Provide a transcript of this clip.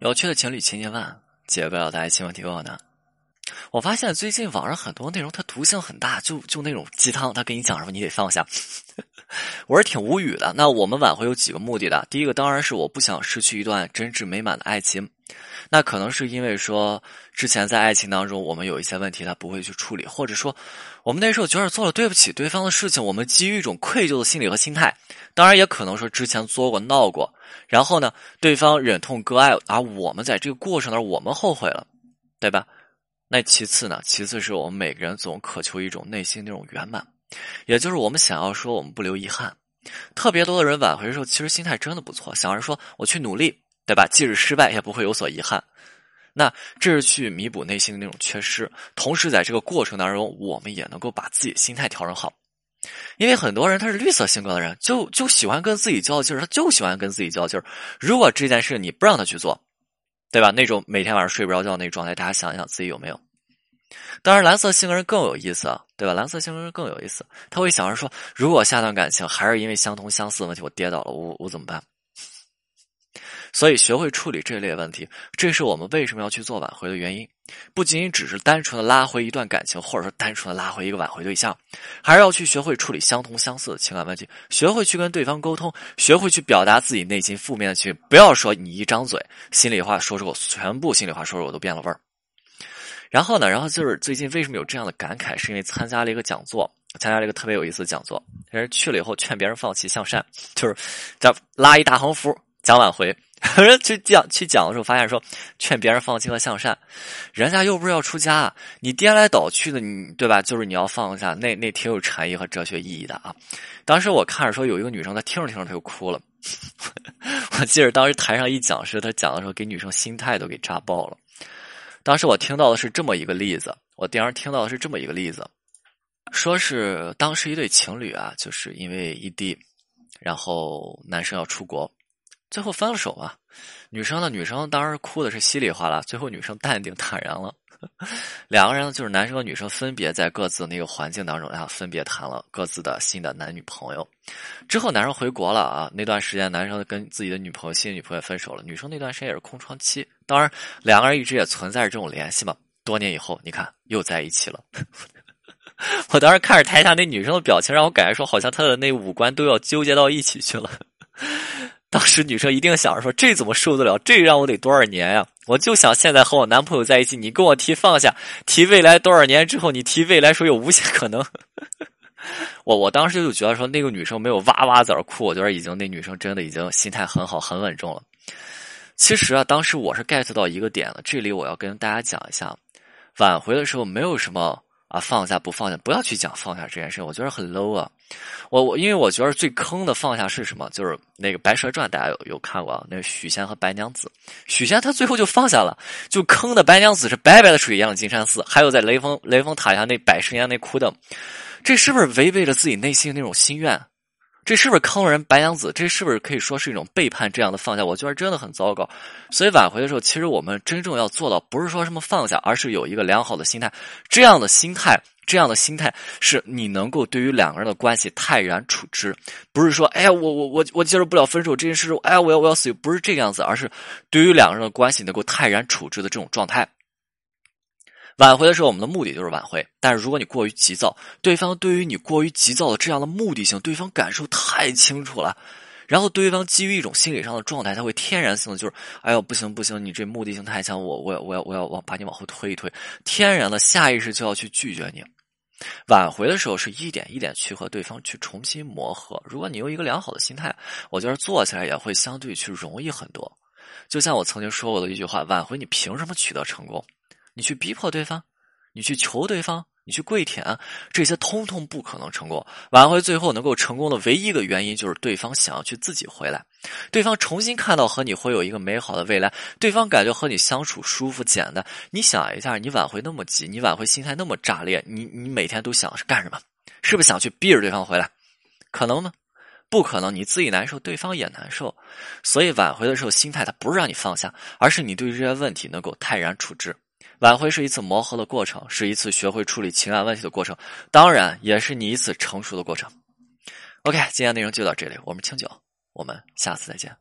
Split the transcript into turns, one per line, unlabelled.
有趣的情侣千千万，解不了的爱情问题多难。我发现最近网上很多内容，它毒性很大，就就那种鸡汤，他给你讲什么你得放下。我是挺无语的。那我们挽回有几个目的的，第一个当然是我不想失去一段真挚美满的爱情。那可能是因为说之前在爱情当中我们有一些问题他不会去处理，或者说我们那时候觉得做了对不起对方的事情，我们基于一种愧疚的心理和心态。当然也可能说之前作过闹过，然后呢对方忍痛割爱，而我们在这个过程当中我们后悔了，对吧？那其次呢？其次是我们每个人总渴求一种内心那种圆满，也就是我们想要说我们不留遗憾。特别多的人挽回的时候，其实心态真的不错，想着说我去努力，对吧？即使失败也不会有所遗憾。那这是去弥补内心的那种缺失，同时在这个过程当中，我们也能够把自己心态调整好。因为很多人他是绿色性格的人，就就喜欢跟自己较劲儿，他就喜欢跟自己较劲儿。如果这件事你不让他去做。对吧？那种每天晚上睡不着觉那状态，大家想一想自己有没有？当然，蓝色性格人更有意思，对吧？蓝色性格人更有意思，他会想着说：如果下段感情还是因为相同相似的问题我跌倒了，我我怎么办？所以，学会处理这类问题，这是我们为什么要去做挽回的原因。不仅仅只是单纯的拉回一段感情，或者说单纯的拉回一个挽回对象，还是要去学会处理相同相似的情感问题，学会去跟对方沟通，学会去表达自己内心负面的情绪。不要说你一张嘴，心里话说出口，全部心里话说出口都变了味儿。然后呢，然后就是最近为什么有这样的感慨，是因为参加了一个讲座，参加了一个特别有意思的讲座，人去了以后劝别人放弃向善，就是叫拉一大横幅讲挽回。人去讲去讲的时候，发现说劝别人放弃和向善，人家又不是要出家，你颠来倒去的，你对吧？就是你要放下，那那挺有禅意和哲学意义的啊。当时我看着说有一个女生，她听着听着她就哭了。我记得当时台上一讲师，他讲的时候给女生心态都给炸爆了。当时我听到的是这么一个例子，我当时听到的是这么一个例子，说是当时一对情侣啊，就是因为异地，然后男生要出国。最后分了手啊，女生呢？女生当时哭的是稀里哗啦。最后女生淡定坦然了，两个人呢就是男生和女生分别在各自那个环境当中，然后分别谈了各自的新的男女朋友。之后男生回国了啊，那段时间男生跟自己的女朋友新女朋友分手了，女生那段时间也是空窗期。当然两个人一直也存在着这种联系嘛。多年以后，你看又在一起了。我当时看着台下那女生的表情，让我感觉说好像她的那五官都要纠结到一起去了。当时女生一定想着说：“这怎么受得了？这让我得多少年呀？我就想现在和我男朋友在一起，你跟我提放下，提未来多少年之后，你提未来说有无限可能。”我我当时就觉得说，那个女生没有哇哇在那哭，我觉得已经那女生真的已经心态很好、很稳重了。其实啊，当时我是 get 到一个点了，这里我要跟大家讲一下，挽回的时候没有什么。啊，放下不放下，不要去讲放下这件事，我觉得很 low 啊。我我因为我觉得最坑的放下是什么？就是那个《白蛇传》，大家有有看过啊？那个许仙和白娘子，许仙他最后就放下了，就坑的白娘子是白白的水淹了金山寺，还有在雷锋雷锋塔下那百十年那哭的，这是不是违背了自己内心那种心愿？这是不是坑人白娘子？这是不是可以说是一种背叛？这样的放下，我觉得真的很糟糕。所以挽回的时候，其实我们真正要做到，不是说什么放下，而是有一个良好的心态。这样的心态，这样的心态，是你能够对于两个人的关系泰然处之。不是说，哎呀，我我我我接受不了分手这件事，哎呀，我要我要死，不是这个样子，而是对于两个人的关系能够泰然处之的这种状态。挽回的时候，我们的目的就是挽回。但是如果你过于急躁，对方对于你过于急躁的这样的目的性，对方感受太清楚了。然后对方基于一种心理上的状态，他会天然性的就是，哎呦不行不行，你这目的性太强，我我我要我要往把你往后推一推，天然的下意识就要去拒绝你。挽回的时候是一点一点去和对方去重新磨合。如果你有一个良好的心态，我觉得做起来也会相对去容易很多。就像我曾经说过的一句话：挽回你凭什么取得成功？你去逼迫对方，你去求对方，你去跪舔，这些通通不可能成功。挽回最后能够成功的唯一一个原因，就是对方想要去自己回来，对方重新看到和你会有一个美好的未来，对方感觉和你相处舒服简单。你想一下，你挽回那么急，你挽回心态那么炸裂，你你每天都想是干什么？是不是想去逼着对方回来？可能吗？不可能，你自己难受，对方也难受。所以挽回的时候，心态它不是让你放下，而是你对于这些问题能够泰然处之。挽回是一次磨合的过程，是一次学会处理情感问题的过程，当然也是你一次成熟的过程。OK，今天内容就到这里，我们清酒，我们下次再见。